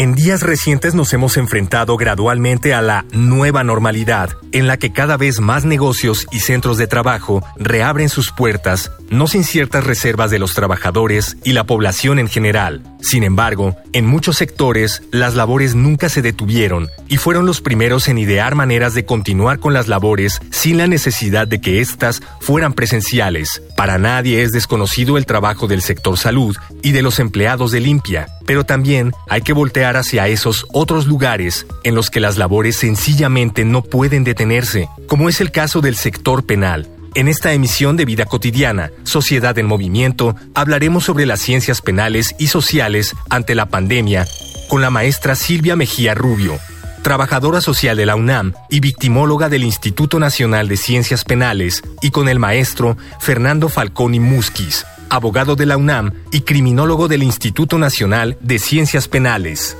En días recientes nos hemos enfrentado gradualmente a la nueva normalidad, en la que cada vez más negocios y centros de trabajo reabren sus puertas, no sin ciertas reservas de los trabajadores y la población en general. Sin embargo, en muchos sectores las labores nunca se detuvieron y fueron los primeros en idear maneras de continuar con las labores sin la necesidad de que éstas fueran presenciales. Para nadie es desconocido el trabajo del sector salud y de los empleados de limpia, pero también hay que voltear hacia esos otros lugares en los que las labores sencillamente no pueden detenerse, como es el caso del sector penal. En esta emisión de Vida Cotidiana, Sociedad en Movimiento, hablaremos sobre las ciencias penales y sociales ante la pandemia con la maestra Silvia Mejía Rubio, trabajadora social de la UNAM y victimóloga del Instituto Nacional de Ciencias Penales, y con el maestro Fernando Falconi Musquiz, abogado de la UNAM y criminólogo del Instituto Nacional de Ciencias Penales.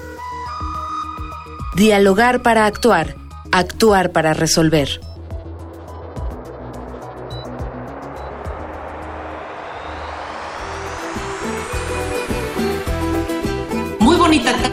Dialogar para actuar, actuar para resolver.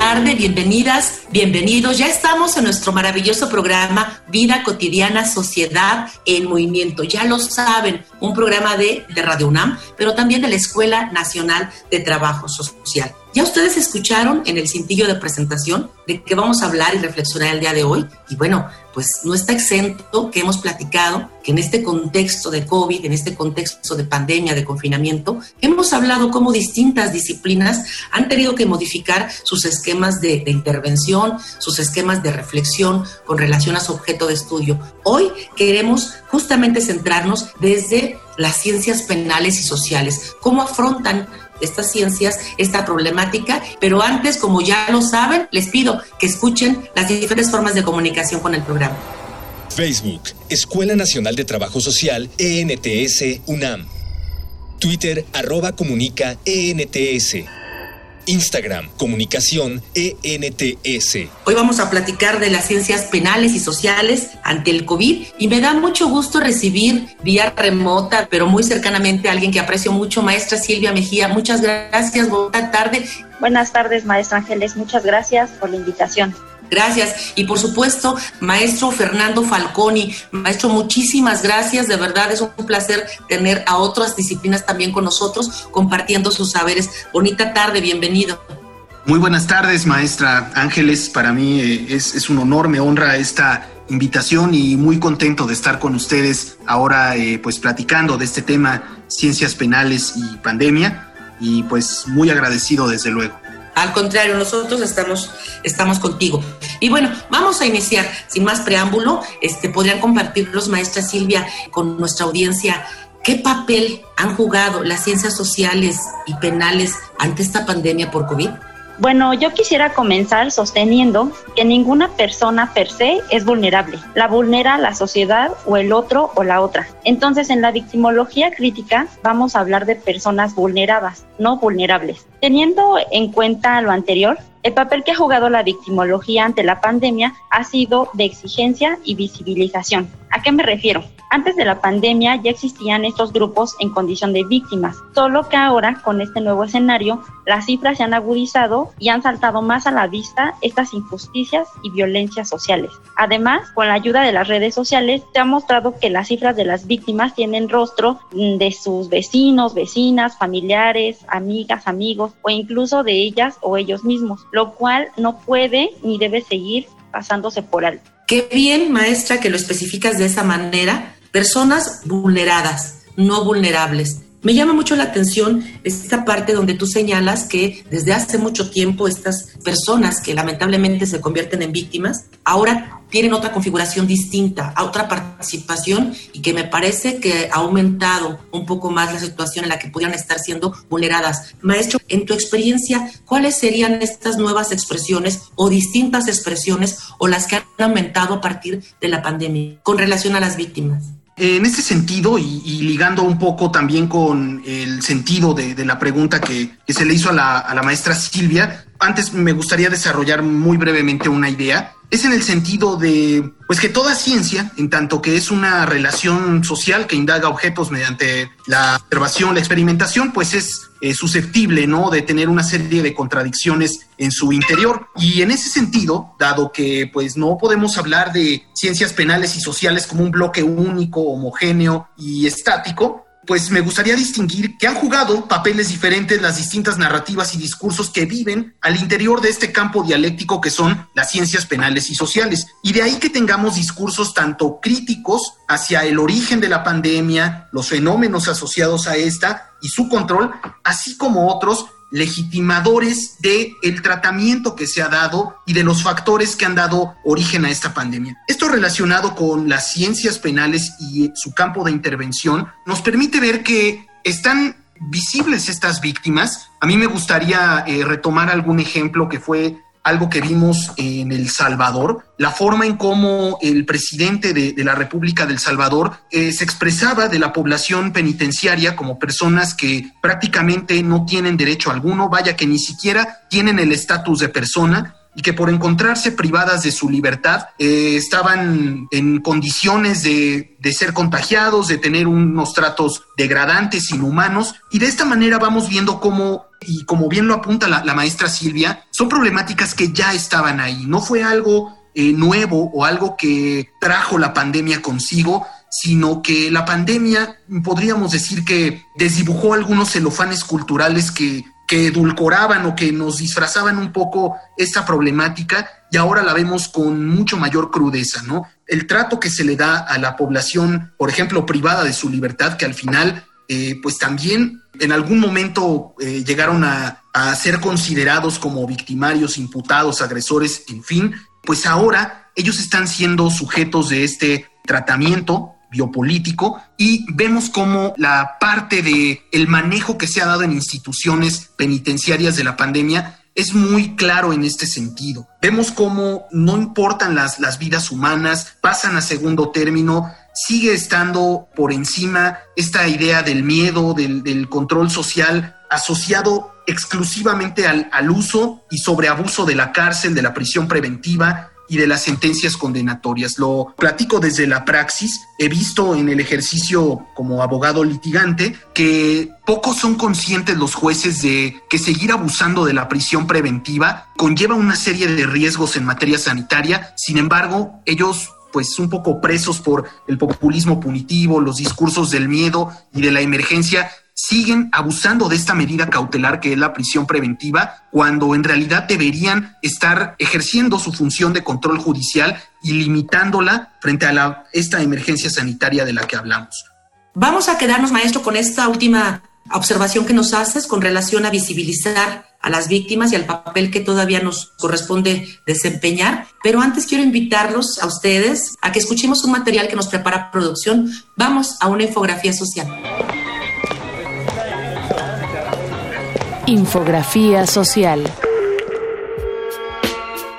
Tarde, bienvenidas, bienvenidos. Ya estamos en nuestro maravilloso programa Vida Cotidiana, Sociedad en Movimiento. Ya lo saben, un programa de, de Radio UNAM, pero también de la Escuela Nacional de Trabajo Social. Ya ustedes escucharon en el cintillo de presentación de qué vamos a hablar y reflexionar el día de hoy. Y bueno, pues no está exento que hemos platicado que en este contexto de COVID, en este contexto de pandemia, de confinamiento, hemos hablado cómo distintas disciplinas han tenido que modificar sus esquemas de, de intervención, sus esquemas de reflexión con relación a su objeto de estudio. Hoy queremos justamente centrarnos desde las ciencias penales y sociales, cómo afrontan estas ciencias, esta problemática, pero antes, como ya lo saben, les pido que escuchen las diferentes formas de comunicación con el programa. Facebook, Escuela Nacional de Trabajo Social, ENTS, UNAM. Twitter, arroba comunica, ENTS. Instagram, Comunicación ENTS. Hoy vamos a platicar de las ciencias penales y sociales ante el COVID y me da mucho gusto recibir vía remota, pero muy cercanamente a alguien que aprecio mucho, maestra Silvia Mejía. Muchas gracias, buena tarde. Buenas tardes, maestra Ángeles. Muchas gracias por la invitación. Gracias. Y por supuesto, maestro Fernando Falconi, maestro, muchísimas gracias. De verdad es un placer tener a otras disciplinas también con nosotros compartiendo sus saberes. Bonita tarde, bienvenido. Muy buenas tardes, maestra Ángeles. Para mí eh, es, es, un honor, me honra esta invitación y muy contento de estar con ustedes ahora eh, pues platicando de este tema, ciencias penales y pandemia. Y pues muy agradecido desde luego. Al contrario, nosotros estamos, estamos contigo. Y bueno, vamos a iniciar sin más preámbulo. Este, podrían compartir los maestras Silvia con nuestra audiencia qué papel han jugado las ciencias sociales y penales ante esta pandemia por COVID. Bueno, yo quisiera comenzar sosteniendo que ninguna persona per se es vulnerable. La vulnera la sociedad o el otro o la otra. Entonces, en la victimología crítica vamos a hablar de personas vulneradas, no vulnerables. Teniendo en cuenta lo anterior, el papel que ha jugado la victimología ante la pandemia ha sido de exigencia y visibilización. ¿A qué me refiero? Antes de la pandemia ya existían estos grupos en condición de víctimas, solo que ahora con este nuevo escenario las cifras se han agudizado y han saltado más a la vista estas injusticias y violencias sociales. Además, con la ayuda de las redes sociales se ha mostrado que las cifras de las víctimas tienen rostro de sus vecinos, vecinas, familiares, amigas, amigos o incluso de ellas o ellos mismos, lo cual no puede ni debe seguir pasándose por alto. Qué bien, maestra, que lo especificas de esa manera personas vulneradas, no vulnerables. Me llama mucho la atención esta parte donde tú señalas que desde hace mucho tiempo estas personas que lamentablemente se convierten en víctimas, ahora tienen otra configuración distinta, otra participación y que me parece que ha aumentado un poco más la situación en la que pudieran estar siendo vulneradas. Maestro, en tu experiencia, ¿cuáles serían estas nuevas expresiones o distintas expresiones o las que han aumentado a partir de la pandemia con relación a las víctimas? En este sentido, y, ligando un poco también con el sentido de, la pregunta que, se le hizo a la, maestra Silvia, antes me gustaría desarrollar muy brevemente una idea es en el sentido de, pues que toda ciencia, en tanto que es una relación social que indaga objetos mediante la observación, la experimentación, pues es eh, susceptible, ¿no? De tener una serie de contradicciones en su interior. Y en ese sentido, dado que, pues no podemos hablar de ciencias penales y sociales como un bloque único, homogéneo y estático, pues me gustaría distinguir que han jugado papeles diferentes las distintas narrativas y discursos que viven al interior de este campo dialéctico que son las ciencias penales y sociales. Y de ahí que tengamos discursos tanto críticos hacia el origen de la pandemia, los fenómenos asociados a esta y su control, así como otros legitimadores de el tratamiento que se ha dado y de los factores que han dado origen a esta pandemia. Esto relacionado con las ciencias penales y su campo de intervención nos permite ver que están visibles estas víctimas. A mí me gustaría eh, retomar algún ejemplo que fue algo que vimos en El Salvador, la forma en cómo el presidente de, la República del Salvador eh, se expresaba de la población penitenciaria como personas que prácticamente no tienen derecho alguno, vaya que ni siquiera tienen el estatus de persona y que por encontrarse privadas de su libertad eh, estaban en condiciones de, de, ser contagiados, de tener unos tratos degradantes, inhumanos, y de esta manera vamos viendo cómo, y como bien lo apunta la, maestra Silvia, son problemáticas que ya estaban ahí, no fue algo eh, nuevo o algo que trajo la pandemia consigo, sino que la pandemia podríamos decir que desdibujó algunos celofanes culturales que que edulcoraban o que nos disfrazaban un poco esta problemática y ahora la vemos con mucho mayor crudeza, ¿no? El trato que se le da a la población, por ejemplo, privada de su libertad, que al final, eh, pues también en algún momento eh, llegaron a, a ser considerados como victimarios, imputados, agresores, en fin, pues ahora ellos están siendo sujetos de este tratamiento biopolítico y vemos cómo la parte de el manejo que se ha dado en instituciones penitenciarias de la pandemia es muy claro en este sentido. Vemos cómo no importan las, las vidas humanas, pasan a segundo término, sigue estando por encima esta idea del miedo, del, control social asociado exclusivamente al, al uso y sobreabuso de la cárcel, de la prisión preventiva, y de las sentencias condenatorias. Lo platico desde la praxis. He visto en el ejercicio como abogado litigante que pocos son conscientes los jueces de que seguir abusando de la prisión preventiva conlleva una serie de riesgos en materia sanitaria. Sin embargo, ellos pues un poco presos por el populismo punitivo, los discursos del miedo y de la emergencia, siguen abusando de esta medida cautelar que es la prisión preventiva, cuando en realidad deberían estar ejerciendo su función de control judicial y limitándola frente a esta emergencia sanitaria de la que hablamos. Vamos a quedarnos, maestro, con esta última observación que nos haces con relación a visibilizar a las víctimas y al papel que todavía nos corresponde desempeñar. Pero antes quiero invitarlos a ustedes a que escuchemos un material que nos prepara producción. Vamos a una infografía social. Infografía social.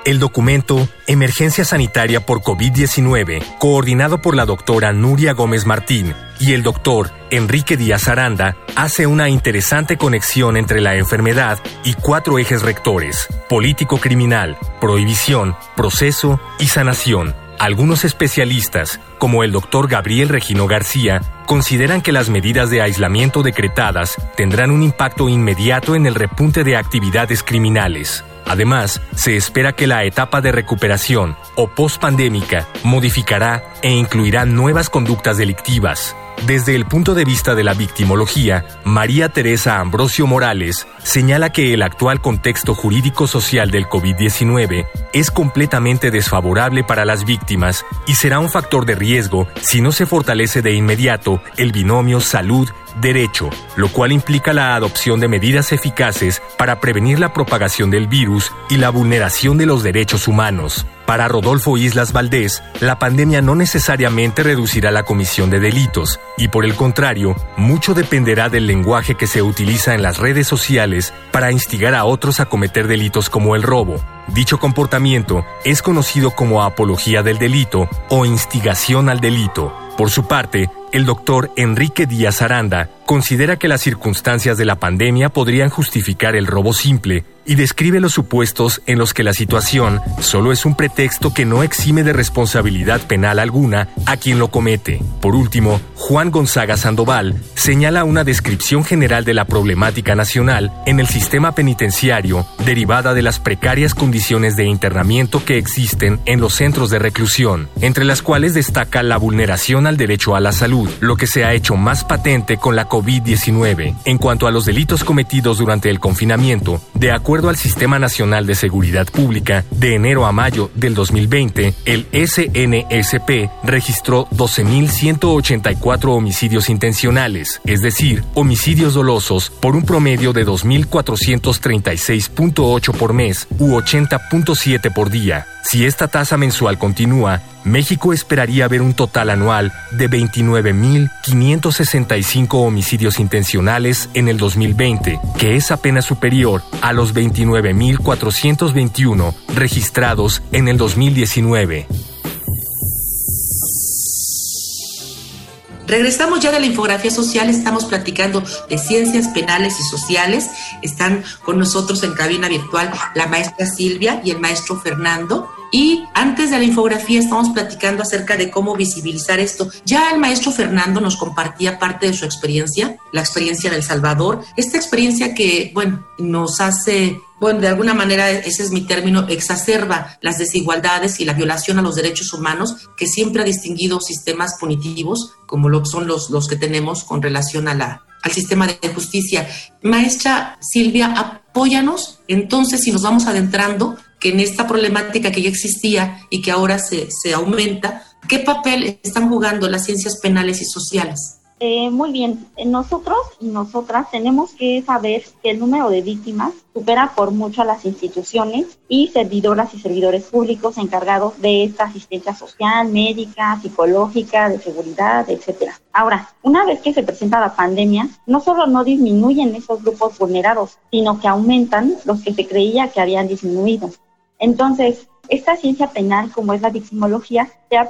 El documento Emergencia Sanitaria por COVID-19, coordinado por la doctora Nuria Gómez Martín y el doctor Enrique Díaz Aranda, hace una interesante conexión entre la enfermedad y cuatro ejes rectores, político-criminal, prohibición, proceso y sanación algunos especialistas, como el doctor Gabriel Regino García, consideran que las medidas de aislamiento decretadas tendrán un impacto inmediato en el repunte de actividades criminales. Además, se espera que la etapa de recuperación o pospandémica modificará e incluirá nuevas conductas delictivas. Desde el punto de vista de la victimología, María Teresa Ambrosio Morales señala que el actual contexto jurídico-social del COVID-19 es completamente desfavorable para las víctimas y será un factor de riesgo si no se fortalece de inmediato el binomio salud derecho, lo cual implica la adopción de medidas eficaces para prevenir la propagación del virus y la vulneración de los derechos humanos. Para Rodolfo Islas Valdés, la pandemia no necesariamente reducirá la comisión de delitos, y por el contrario, mucho dependerá del lenguaje que se utiliza en las redes sociales para instigar a otros a cometer delitos como el robo. Dicho comportamiento es conocido como apología del delito o instigación al delito. Por su parte, el doctor Enrique Díaz Aranda considera que las circunstancias de la pandemia podrían justificar el robo simple y describe los supuestos en los que la situación solo es un pretexto que no exime de responsabilidad penal alguna a quien lo comete. Por último, Juan Gonzaga Sandoval señala una descripción general de la problemática nacional en el sistema penitenciario derivada de las precarias condiciones de internamiento que existen en los centros de reclusión, entre las cuales destaca la vulneración al derecho a la salud, lo que se ha hecho más patente con la COVID-19. En cuanto a los delitos cometidos durante el confinamiento, de acuerdo al Sistema Nacional de Seguridad Pública, de enero a mayo del 2020, el SNSP registró 12.184 homicidios intencionales, es decir, homicidios dolosos por un promedio de 2.436.8 por mes u 80.7 por día. Si esta tasa mensual continúa, México esperaría ver un total anual de 29.565 homicidios intencionales en el 2020, que es apenas superior a los 29.421 registrados en el 2019. Regresamos ya de la infografía social, estamos platicando de ciencias penales y sociales. Están con nosotros en cabina virtual la maestra Silvia y el maestro Fernando. Y antes de la infografía estamos platicando acerca de cómo visibilizar esto. Ya el maestro Fernando nos compartía parte de su experiencia, la experiencia del Salvador, esta experiencia que, bueno, nos hace bueno, de alguna manera ese es mi término, exacerba las desigualdades y la violación a los derechos humanos que siempre ha distinguido sistemas punitivos como lo son los, los que tenemos con relación al sistema de justicia. Maestra Silvia, apóyanos entonces si nos vamos adentrando que en esta problemática que ya existía y que ahora se, se aumenta, ¿qué papel están jugando las ciencias penales y sociales? Eh, muy bien, nosotros y nosotras tenemos que saber que el número de víctimas supera por mucho a las instituciones y servidoras y servidores públicos encargados de esta asistencia social, médica, psicológica, de seguridad, etcétera. Ahora, una vez que se presenta la pandemia, no solo no disminuyen esos grupos vulnerados, sino que aumentan los que se creía que habían disminuido. Entonces, esta ciencia penal, como es la victimología, se ha,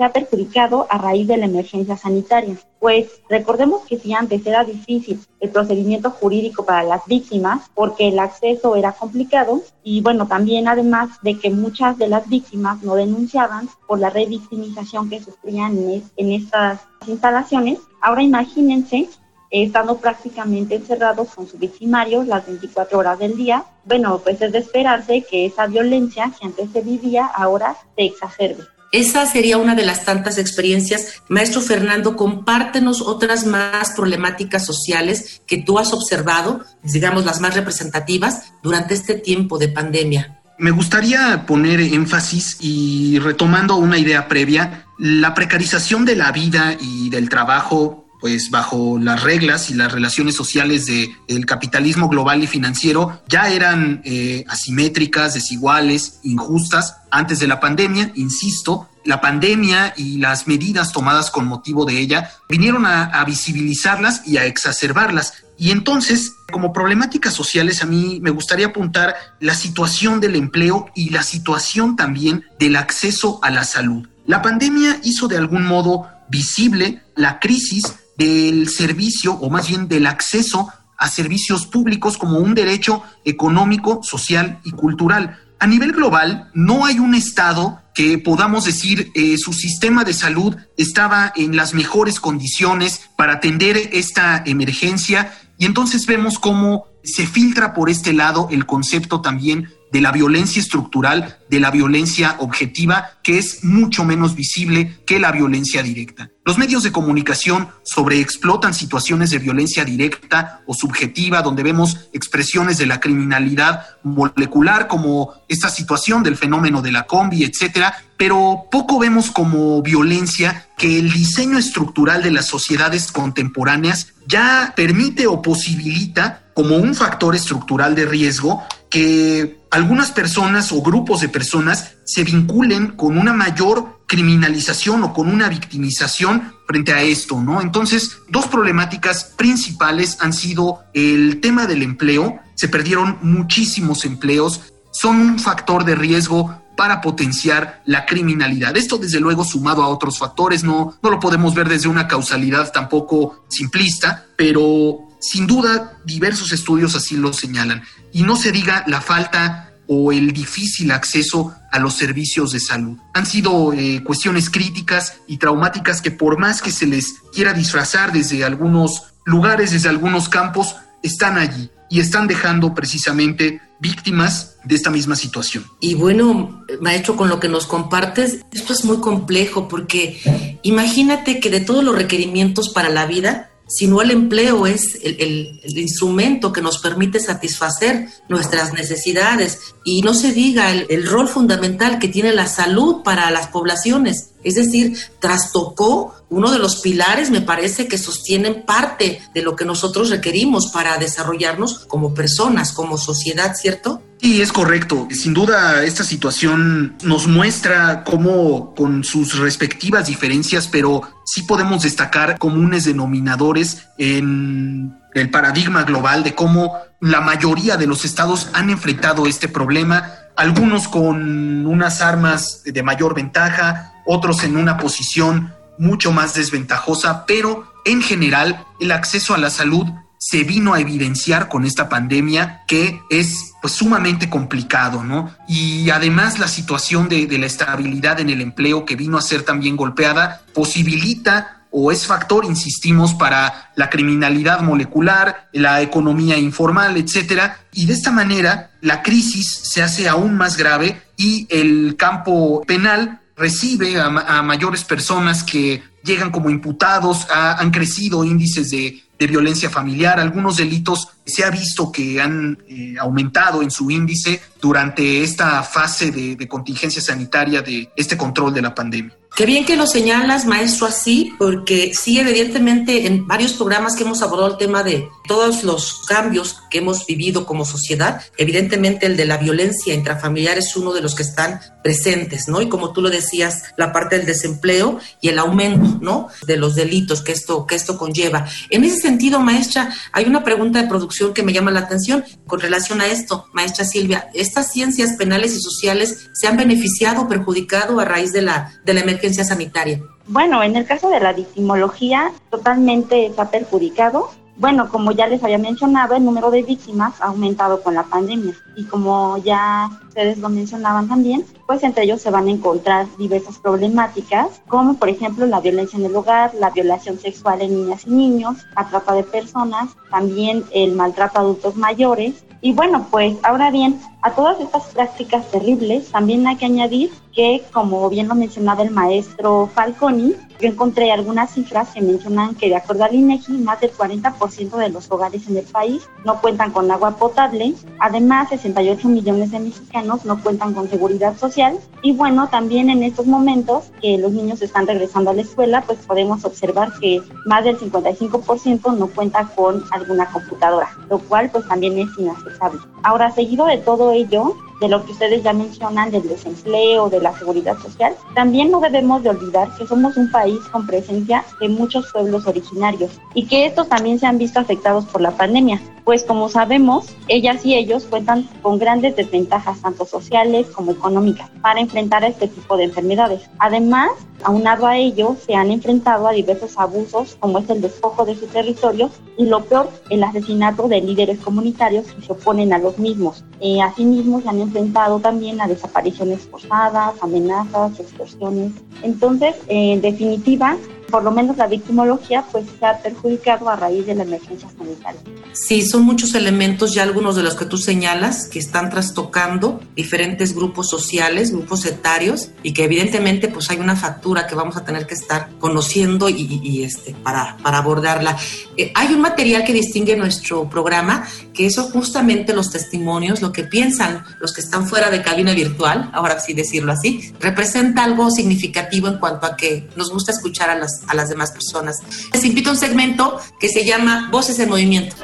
se ha perjudicado a raíz de la emergencia sanitaria. Pues recordemos que si antes era difícil el procedimiento jurídico para las víctimas porque el acceso era complicado y bueno, también además de que muchas de las víctimas no denunciaban por la revictimización que sufrían en, estas instalaciones, ahora imagínense estando prácticamente encerrados con su victimario las 24 horas del día, bueno, pues es de esperarse que esa violencia que antes se vivía ahora se exacerbe. Esa sería una de las tantas experiencias. Maestro Fernando, compártenos otras más problemáticas sociales que tú has observado, digamos las más representativas, durante este tiempo de pandemia. Me gustaría poner énfasis y retomando una idea previa, la precarización de la vida y del trabajo pues bajo las reglas y las relaciones sociales del capitalismo global y financiero ya eran eh, asimétricas, desiguales, injustas antes de la pandemia, insisto, la pandemia y las medidas tomadas con motivo de ella vinieron a, visibilizarlas y a exacerbarlas. Y entonces, como problemáticas sociales, a mí me gustaría apuntar la situación del empleo y la situación también del acceso a la salud. La pandemia hizo de algún modo visible la crisis del servicio o más bien del acceso a servicios públicos como un derecho económico, social y cultural. A nivel global, no hay un Estado que podamos decir eh, su sistema de salud estaba en las mejores condiciones para atender esta emergencia y entonces vemos cómo se filtra por este lado el concepto también de la violencia estructural, de la violencia objetiva, que es mucho menos visible que la violencia directa. Los medios de comunicación sobreexplotan situaciones de violencia directa o subjetiva, donde vemos expresiones de la criminalidad molecular, como esta situación del fenómeno de la combi, etcétera, pero poco vemos como violencia que el diseño estructural de las sociedades contemporáneas ya permite o posibilita como un factor estructural de riesgo que algunas personas o grupos de personas se vinculen con una mayor criminalización o con una victimización frente a esto, ¿no? Entonces, dos problemáticas principales han sido el tema del empleo, se perdieron muchísimos empleos, son un factor de riesgo para potenciar la criminalidad. Esto desde luego sumado a otros factores, no, no lo podemos ver desde una causalidad tampoco simplista, pero sin duda, diversos estudios así lo señalan. Y no se diga la falta o el difícil acceso a los servicios de salud. Han sido eh, cuestiones críticas y traumáticas que por más que se les quiera disfrazar desde algunos lugares, desde algunos campos, están allí y están dejando precisamente víctimas de esta misma situación. Y bueno, maestro, con lo que nos compartes, esto es muy complejo porque imagínate que de todos los requerimientos para la vida, sino el empleo es el, instrumento que nos permite satisfacer nuestras necesidades y no se diga el, rol fundamental que tiene la salud para las poblaciones. Es decir, trastocó uno de los pilares, me parece, que sostienen parte de lo que nosotros requerimos para desarrollarnos como personas, como sociedad, ¿cierto? Sí, es correcto. Sin duda, esta situación nos muestra cómo, con sus respectivas diferencias, pero sí podemos destacar comunes denominadores en el paradigma global de cómo la mayoría de los estados han enfrentado este problema, algunos con unas armas de mayor ventaja, otros en una posición mucho más desventajosa, pero en general el acceso a la salud se vino a evidenciar con esta pandemia que es pues sumamente complicado, ¿no? Y además la situación de, de la estabilidad en el empleo que vino a ser también golpeada posibilita o es factor, insistimos, para la criminalidad molecular, la economía informal, etcétera. Y de esta manera, la crisis se hace aún más grave y el campo penal recibe a, mayores personas que llegan como imputados, han crecido índices de, violencia familiar, algunos delitos se ha visto que han eh, aumentado en su índice durante esta fase de contingencia sanitaria de este control de la pandemia. Qué bien que lo señalas, maestro, así, porque sí, evidentemente, en varios programas que hemos abordado el tema de todos los cambios que hemos vivido como sociedad, evidentemente el de la violencia intrafamiliar es uno de los que están presentes, ¿no? Y como tú lo decías, la parte del desempleo y el aumento, ¿no? De los delitos que esto, que esto conlleva. En ese sentido, maestra, hay una pregunta de producción que me llama la atención con relación a esto, maestra Silvia. ¿Estas ciencias penales y sociales se han beneficiado o perjudicado a raíz de la, de la emergencia? sanitaria? Bueno, en el caso de la victimología, totalmente está perjudicado. Bueno, como ya les había mencionado, el número de víctimas ha aumentado con la pandemia. Y como ya ustedes lo mencionaban también, pues entre ellos se van a encontrar diversas problemáticas, como por ejemplo la violencia en el hogar, la violación sexual en niñas y niños, la trata de personas, también el maltrato a adultos mayores, y bueno, pues ahora bien, a todas estas prácticas terribles también hay que añadir que, como bien lo mencionaba el maestro Falconi, yo encontré algunas cifras que mencionan que de acuerdo al INEGI, más del 40% de los hogares en el país no cuentan con agua potable. Además, 68 millones de mexicanos no cuentan con seguridad social. Y bueno, también en estos momentos que los niños están regresando a la escuela, pues podemos observar que más del 55% no cuenta con alguna computadora, lo cual pues también es inaceptable. Ahora, seguido de todo ello, de lo que ustedes ya mencionan del desempleo, de la seguridad social, también no debemos de olvidar que somos un país con presencia de muchos pueblos originarios y que estos también se han visto afectados por la pandemia, pues como sabemos, ellas y ellos cuentan con grandes desventajas tanto sociales como económicas para enfrentar a este tipo de enfermedades. Además, aunado a ello, se han enfrentado a diversos abusos como es el despojo de su territorio y lo peor, el asesinato de líderes comunitarios que se oponen a los mismos. Eh, asimismo, se han enfrentado también a desapariciones forzadas, amenazas, extorsiones. Entonces, en definitiva, por lo menos la victimología pues se ha perjudicado a raíz de la emergencia sanitaria. Sí, son muchos elementos ya algunos de los que tú señalas que están trastocando diferentes grupos sociales, grupos etarios y que evidentemente pues hay una factura que vamos a tener que estar conociendo y, este para, para abordarla. Eh, hay un material que distingue nuestro programa que eso justamente los testimonios, lo que piensan los que están fuera de cabina virtual, ahora sí decirlo así, representa algo significativo en cuanto a que nos gusta escuchar a las, a las demás personas. Les invito a un segmento que se llama Voces en Movimiento.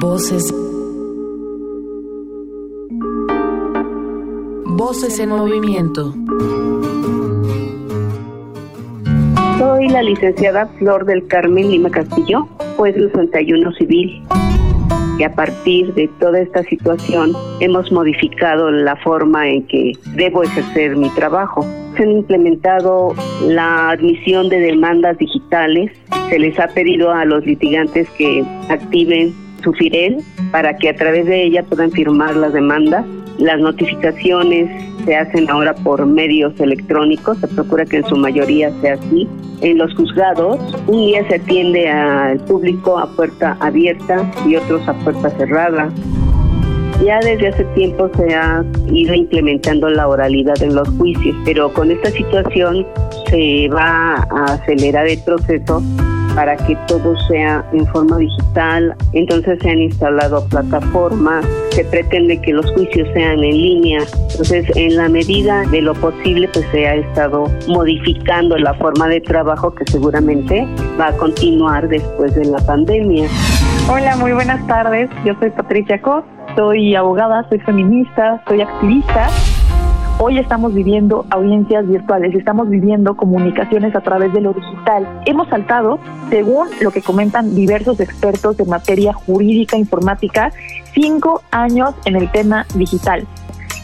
Voces. Voces en movimiento. Soy la licenciada Flor del Carmen Lima Castillo, juez del 61 civil. Y a partir de toda esta situación hemos modificado la forma en que debo ejercer mi trabajo. Se han implementado la admisión de demandas digitales. Se les ha pedido a los litigantes que activen su FIREL para que a través de ella puedan firmar las demandas. Las notificaciones se hacen ahora por medios electrónicos, se procura que en su mayoría sea así. En los juzgados, un día se atiende al público a puerta abierta y otros a puerta cerrada. Ya desde hace tiempo se ha ido implementando la oralidad en los juicios, pero con esta situación se va a acelerar el proceso para que todo sea en forma digital. Entonces se han instalado plataformas, se pretende que los juicios sean en línea. Entonces, en la medida de lo posible, pues se ha estado modificando la forma de trabajo que seguramente va a continuar después de la pandemia. Hola, muy buenas tardes. Yo soy Patricia Cos, soy abogada, soy feminista, soy activista Hoy estamos viviendo audiencias virtuales, estamos viviendo comunicaciones a través de lo digital. Hemos saltado, según lo que comentan diversos expertos en materia jurídica informática, cinco años en el tema digital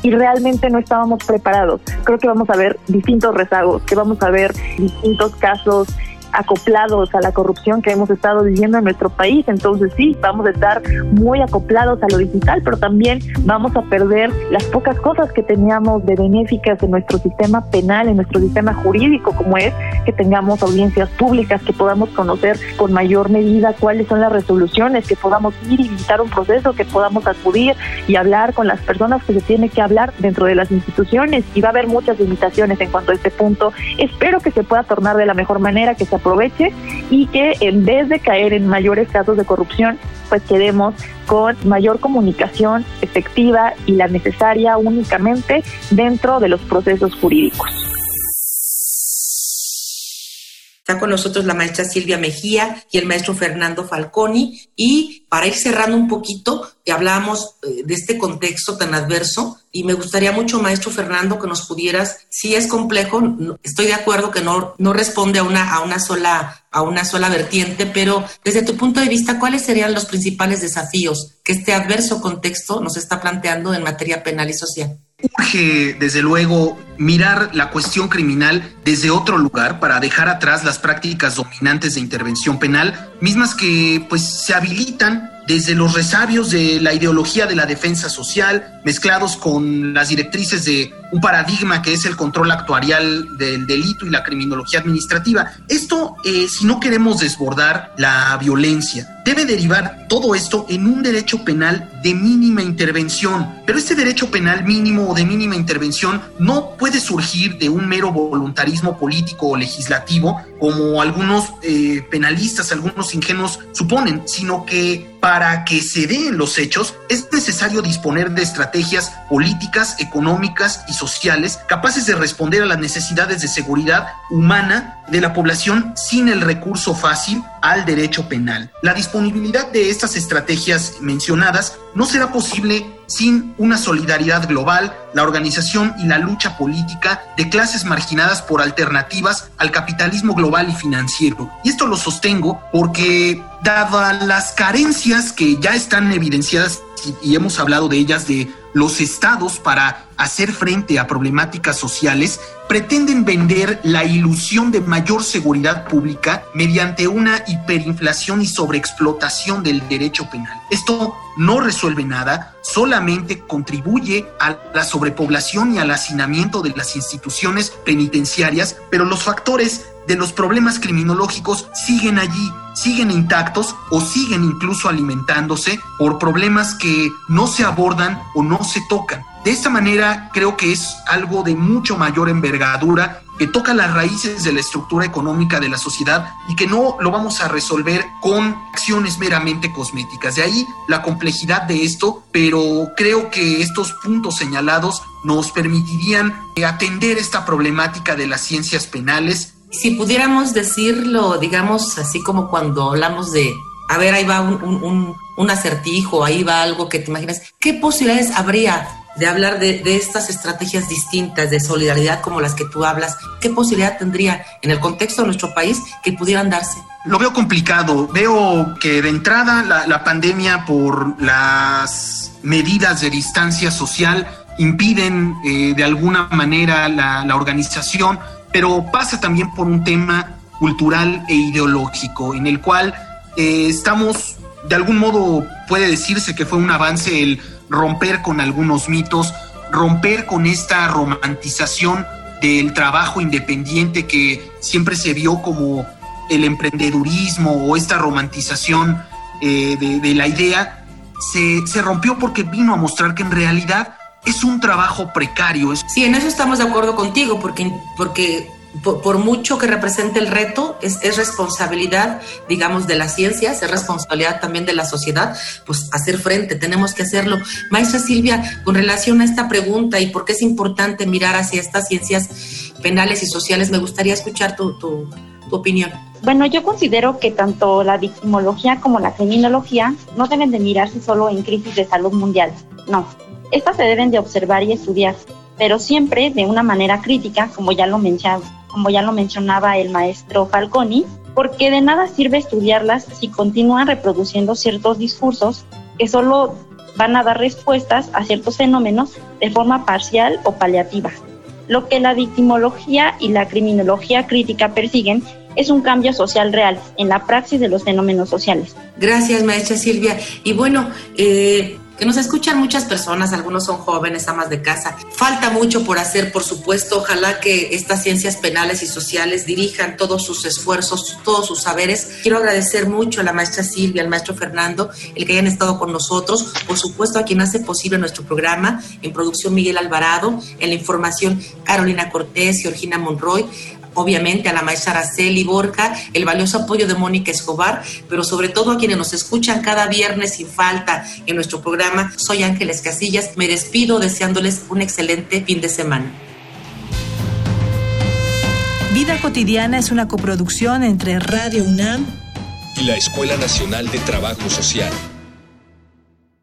y realmente no estábamos preparados. Creo que vamos a ver distintos rezagos, que vamos a ver distintos casos acoplados a la corrupción que hemos estado viviendo en nuestro país. Entonces sí, vamos a estar muy acoplados a lo digital, pero también vamos a perder las pocas cosas que teníamos de benéficas en nuestro sistema penal, en nuestro sistema jurídico, como es que tengamos audiencias públicas, que podamos conocer con mayor medida cuáles son las resoluciones, que podamos ir y visitar un proceso, que podamos acudir y hablar con las personas que se tiene que hablar dentro de las instituciones. Y va a haber muchas limitaciones en cuanto a este punto. Espero que se pueda tornar de la mejor manera, que se aproveche y que en vez de caer en mayores casos de corrupción, pues quedemos con mayor comunicación efectiva y la necesaria únicamente dentro de los procesos jurídicos. Está con nosotros la maestra Silvia Mejía y el maestro Fernando Falconi. Y para ir cerrando un poquito, ya hablábamos eh, de este contexto tan adverso y me gustaría mucho, maestro Fernando, que nos pudieras, si es complejo, estoy de acuerdo que no, no responde a una, a, una sola, a una sola vertiente, pero desde tu punto de vista, ¿cuáles serían los principales desafíos que este adverso contexto nos está planteando en materia penal y social? Urge, desde luego, mirar la cuestión criminal desde otro lugar para dejar atrás las prácticas dominantes de intervención penal, mismas que pues se habilitan desde los resabios de la ideología de la defensa social, mezclados con las directrices de un paradigma que es el control actuarial del delito y la criminología administrativa. Esto, eh, si no queremos desbordar la violencia, debe derivar todo esto en un derecho penal de mínima intervención. Pero este derecho penal mínimo o de mínima intervención no puede surgir de un mero voluntarismo político o legislativo, como algunos eh, penalistas, algunos ingenuos suponen, sino que para que se den los hechos es necesario disponer de estrategias políticas, económicas y sociales capaces de responder a las necesidades de seguridad humana de la población sin el recurso fácil al derecho penal. La disponibilidad de estas estrategias mencionadas no será posible sin una solidaridad global, la organización y la lucha política de clases marginadas por alternativas al capitalismo global y financiero. Y esto lo sostengo porque, dadas las carencias que ya están evidenciadas y, hemos hablado de ellas, de los estados para hacer frente a problemáticas sociales, pretenden vender la ilusión de mayor seguridad pública mediante una hiperinflación y sobreexplotación del derecho penal. Esto no resuelve nada, solamente contribuye a la sobrepoblación y al hacinamiento de las instituciones penitenciarias, pero los factores de los problemas criminológicos siguen allí, siguen intactos o siguen incluso alimentándose por problemas que no se abordan o no se tocan. De esta manera creo que es algo de mucho mayor envergadura que toca las raíces de la estructura económica de la sociedad y que no lo vamos a resolver con acciones meramente cosméticas. De ahí la complejidad de esto, pero creo que estos puntos señalados nos permitirían atender esta problemática de las ciencias penales. Si pudiéramos decirlo, digamos, así como cuando hablamos de, a ver, ahí va un, un acertijo, ahí va algo que te imaginas, ¿qué posibilidades habría de hablar de, estas estrategias distintas de solidaridad como las que tú hablas, ¿qué posibilidad tendría en el contexto de nuestro país que pudieran darse? Lo veo complicado. Veo que de entrada la, pandemia por las medidas de distancia social impiden eh, de alguna manera la, organización, pero pasa también por un tema cultural e ideológico en el cual eh, estamos, de algún modo puede decirse que fue un avance el romper con algunos mitos, romper con esta romantización del trabajo independiente que siempre se vio como el emprendedurismo o esta romantización eh, de, la idea, se, se rompió porque vino a mostrar que en realidad es un trabajo precario. Sí, en eso estamos de acuerdo contigo, porque, porque por, mucho que represente el reto, es, responsabilidad, digamos, de las ciencias, es responsabilidad también de la sociedad, pues hacer frente, tenemos que hacerlo. Maestra Silvia, con relación a esta pregunta y por qué es importante mirar hacia estas ciencias penales y sociales, me gustaría escuchar tu, tu, opinión. Bueno, yo considero que tanto la victimología como la criminología no deben de mirarse solo en crisis de salud mundial, no. Estas se deben de observar y estudiar, pero siempre de una manera crítica, como ya lo mencionaba como ya lo mencionaba el maestro Falconi, porque de nada sirve estudiarlas si continúan reproduciendo ciertos discursos que solo van a dar respuestas a ciertos fenómenos de forma parcial o paliativa. Lo que la victimología y la criminología crítica persiguen es un cambio social real en la praxis de los fenómenos sociales. Gracias, maestra Silvia. Y bueno, eh, que nos escuchan muchas personas, algunos son jóvenes, amas de casa. Falta mucho por hacer, por supuesto. Ojalá que estas ciencias penales y sociales dirijan todos sus esfuerzos, todos sus saberes. Quiero agradecer mucho a la maestra Silvia, al maestro Fernando, el que hayan estado con nosotros. Por supuesto, a quien hace posible nuestro programa, en producción Miguel Alvarado, en la información Carolina Cortés, y Georgina Monroy obviamente a la maestra Araceli Borca, el valioso apoyo de Mónica Escobar, pero sobre todo a quienes nos escuchan cada viernes sin falta en nuestro programa. Soy Ángeles Casillas, me despido deseándoles un excelente fin de semana. Vida cotidiana es una coproducción entre Radio UNAM y la Escuela Nacional de Trabajo Social.